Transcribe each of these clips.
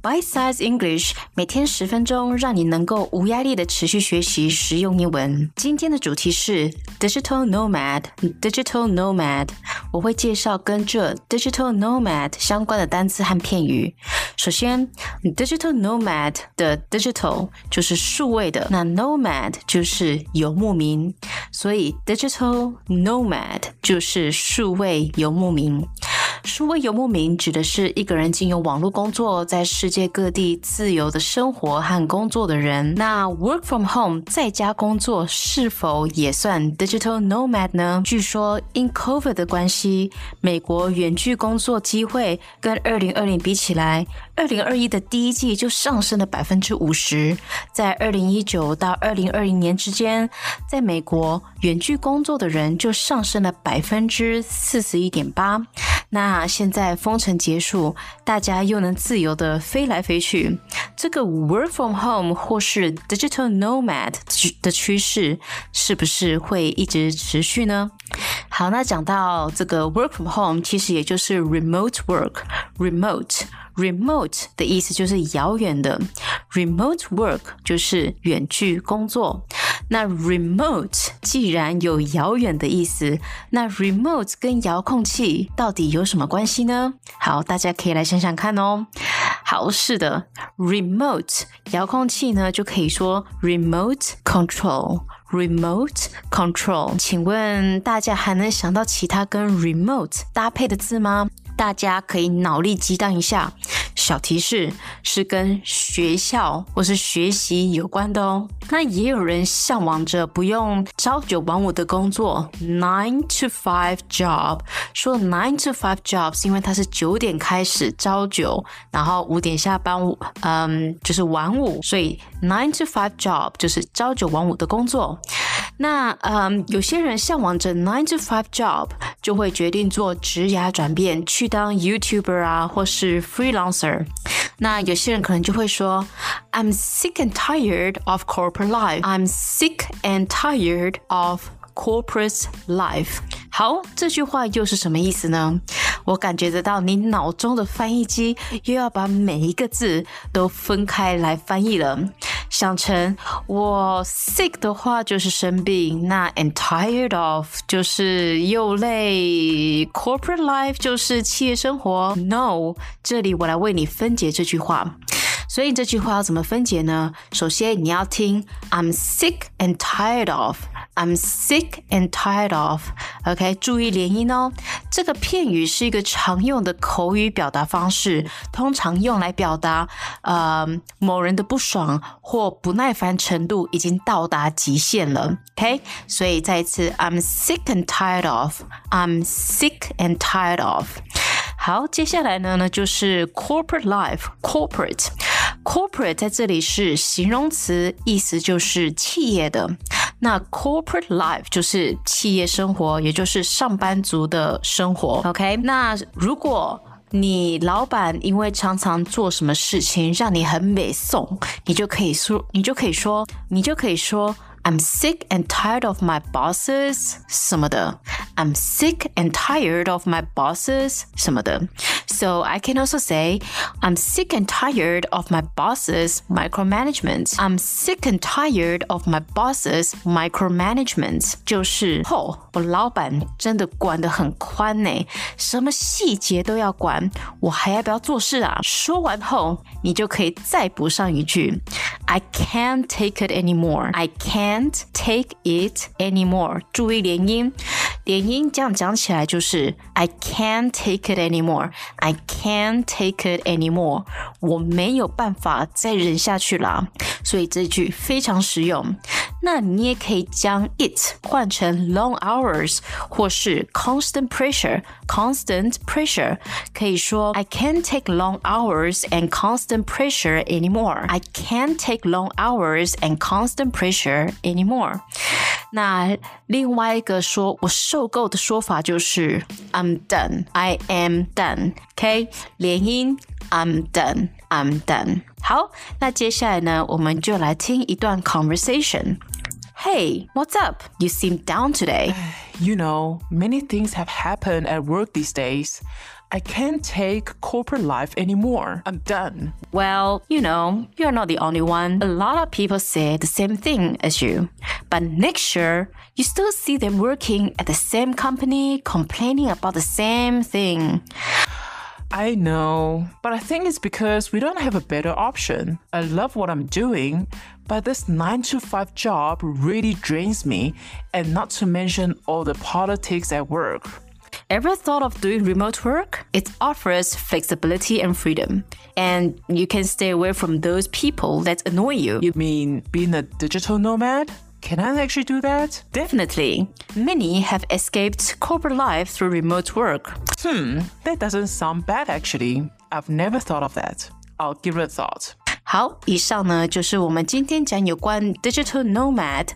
Bite Size English，每天十分钟，让你能够无压力的持续学习实用英文。今天的主题是 Digital Nomad，Digital Nomad，我会介绍跟这 Digital Nomad 相关的单词和片语。首先，Digital Nomad 的 Digital 就是数位的，那 Nomad 就是游牧民，所以 Digital Nomad 就是数位游牧民。数位游牧民指的是一个人经由网络工作，在世界各地自由的生活和工作的人。那 work from home 在家工作是否也算 digital nomad 呢？据说因 COVID 的关系，美国远距工作机会跟二零二零比起来，二零二一的第一季就上升了百分之五十。在二零一九到二零二零年之间，在美国远距工作的人就上升了百分之四十一点八。那现在封城结束，大家又能自由的飞来飞去，这个 work from home 或是 digital nomad 的趋势是不是会一直持续呢？好，那讲到这个 work from home，其实也就是 remote work，remote remote 的意思就是遥远的，remote work 就是远距工作。那 remote 既然有遥远的意思，那 remote 跟遥控器到底有什么关系呢？好，大家可以来想想看哦。好，是的，remote 遥控器呢就可以说 remote control Remote control。请问大家还能想到其他跟 remote 搭配的字吗？大家可以脑力激荡一下。小提示是跟学校或是学习有关的哦。那也有人向往着不用朝九晚五的工作，nine to five job。说 nine to five job 是因为它是九点开始朝九，然后五点下班，嗯，就是晚五，所以 nine to five job 就是朝九晚五的工作。那嗯，有些人向往着 nine to five job，就会决定做职涯转变，去当 YouTuber 啊，或是 freelancer。那有些人可能就会说，I'm sick and tired of corporate life. I'm sick and tired of corporate life. 好，这句话又是什么意思呢？我感觉得到你脑中的翻译机又要把每一个字都分开来翻译了。想成我 sick 的话就是生病，那 and tired of 就是又累，corporate life 就是企业生活。No，这里我来为你分解这句话。所以这句话要怎么分解呢？首先你要听 I'm sick and tired of。I'm sick and tired of. OK，注意连音哦。这个片语是一个常用的口语表达方式，通常用来表达呃某人的不爽或不耐烦程度已经到达极限了。OK，所以再一次，I'm sick and tired of. I'm sick and tired of. 好，接下来呢呢就是 corporate life. Corporate, corporate 在这里是形容词，意思就是企业的。那 corporate life 就是企业生活，也就是上班族的生活。OK，那如果你老板因为常常做什么事情让你很美送，你就可以说，你就可以说，你就可以说。I'm sick and tired of my bosses 什么的。I'm sick and tired of my bosses 什么的。So I can also say I'm sick and tired of my bosses micromanagement. I'm sick and tired of my bosses micromanagement. 就是，哦，我老板真的管得很宽呢，什么细节都要管，我还要不要做事啊？说完后，你就可以再补上一句。I can't take it anymore. I can't take it anymore. 注意连音， 连音这样讲起来就是 I can't take it anymore. I can't take it anymore. 我没有办法再忍下去了。所以这句非常实用。那你也可以将 it 换成 long hours 或是 constant pressure。constant pressure 可以说 I can't take long hours and constant pressure anymore. I can't take long hours and constant pressure anymore. 那另外一个说我受够的说法就是 I'm done. I am done. OK，连音 I'm done. I'm done. 好，那接下来呢，我们就来听一段 conversation。Hey, what's up? You seem down today. You know, many things have happened at work these days. I can't take corporate life anymore. I'm done. Well, you know, you're not the only one. A lot of people say the same thing as you. But next year, you still see them working at the same company, complaining about the same thing. I know, but I think it's because we don't have a better option. I love what I'm doing, but this 9 to 5 job really drains me, and not to mention all the politics at work. Ever thought of doing remote work? It offers flexibility and freedom, and you can stay away from those people that annoy you. You mean being a digital nomad? Can I actually do that? Definitely. Many have escaped corporate life through remote work. Hmm, that doesn't sound bad actually. I've never thought of that. I'll give it a thought. 好，以上呢就是我们今天讲有关 digital nomad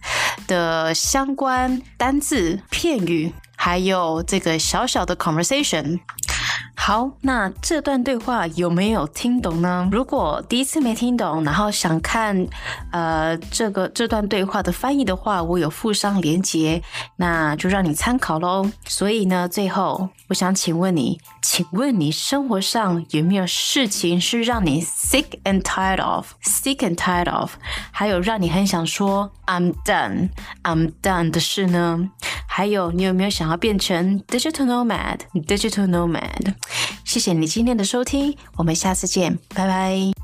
的相关单字、片语，还有这个小小的 conversation。好，那这段对话有没有听懂呢？如果第一次没听懂，然后想看呃这个这段对话的翻译的话，我有附上连接，那就让你参考喽。所以呢，最后我想请问你，请问你生活上有没有事情是让你 sick and tired of，sick and tired of，还有让你很想说 I'm done，I'm done 的事呢？还有，你有没有想要变成 digital nomad，digital nomad？谢谢你今天的收听，我们下次见，拜拜。